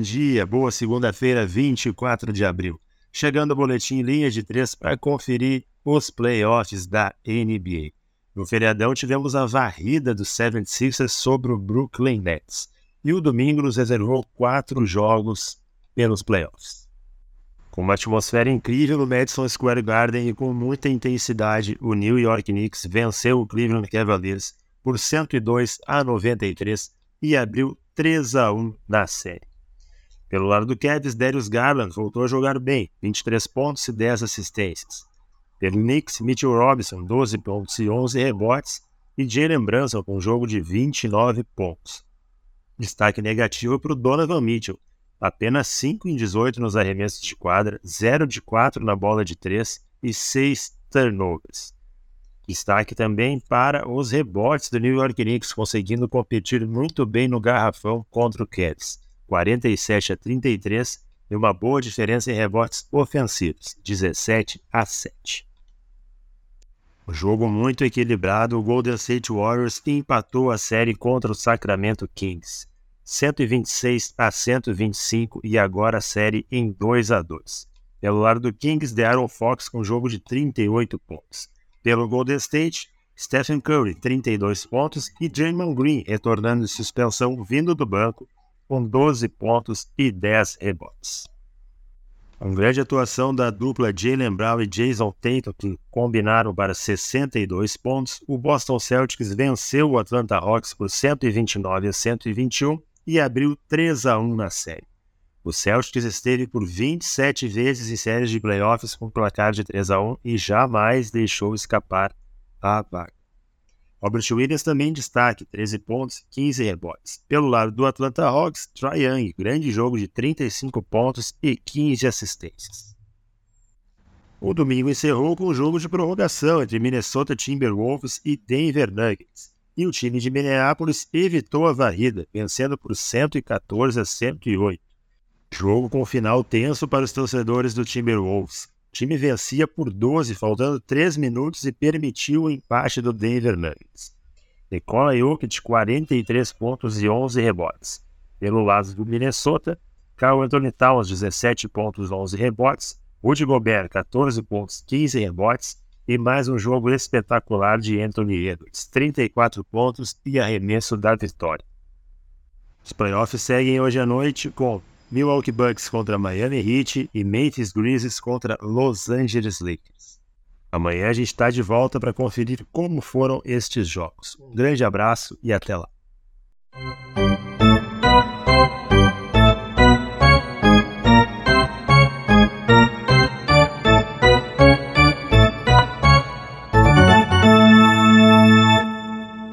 dia, boa segunda-feira, 24 de abril. Chegando o boletim linha de três para conferir os playoffs da NBA. No feriadão tivemos a varrida do 76ers sobre o Brooklyn Nets. E o domingo nos reservou quatro jogos pelos playoffs. Com uma atmosfera incrível no Madison Square Garden e com muita intensidade, o New York Knicks venceu o Cleveland Cavaliers por 102 a 93 e abriu 3 a 1 na série. Pelo lado do Cavs, Darius Garland voltou a jogar bem, 23 pontos e 10 assistências. Pelo Knicks, Mitchell Robinson, 12 pontos e 11 rebotes, e Jalen Brunson com um jogo de 29 pontos. Destaque negativo para o Donovan Mitchell, apenas 5 em 18 nos arremessos de quadra, 0 de 4 na bola de 3 e 6 turnovers. Destaque também para os rebotes do New York Knicks, conseguindo competir muito bem no garrafão contra o Cavs, 47 a 33 e uma boa diferença em rebotes ofensivos, 17 a 7. Um jogo muito equilibrado, o Golden State Warriors empatou a série contra o Sacramento Kings, 126 a 125 e agora a série em 2 a 2. Pelo lado do Kings, Aaron Fox com jogo de 38 pontos. Pelo Golden State, Stephen Curry, 32 pontos e Draymond Green retornando de suspensão vindo do banco com 12 pontos e 10 rebotes. Uma grande atuação da dupla Jalen Brown e Jason Tatum, que combinaram para 62 pontos. O Boston Celtics venceu o Atlanta Hawks por 129 a 121 e abriu 3 a 1 na série. O Celtics esteve por 27 vezes em séries de playoffs com placar de 3 a 1 e jamais deixou escapar a vaga. Robert Williams também destaque, 13 pontos, 15 rebotes. Pelo lado do Atlanta Hawks, Trae Young, grande jogo de 35 pontos e 15 assistências. O domingo encerrou com um jogo de prorrogação entre Minnesota Timberwolves e Denver Nuggets. E o time de Minneapolis evitou a varrida, vencendo por 114 a 108. Jogo com final tenso para os torcedores do Timberwolves. O time vencia por 12, faltando 3 minutos e permitiu o empate do Denver Nuggets. Nikola Jokic, 43 pontos e 11 rebotes. Pelo lado do Minnesota, Carl Anthony Towns, 17 pontos e 11 rebotes. Rudy Gobert, 14 pontos, 15 rebotes. E mais um jogo espetacular de Anthony Edwards, 34 pontos e arremesso da vitória. Os playoffs seguem hoje à noite com Milwaukee Bucks contra Miami Heat e Memphis Grizzlies contra Los Angeles Lakers. Amanhã a gente está de volta para conferir como foram estes jogos. Um grande abraço e até lá.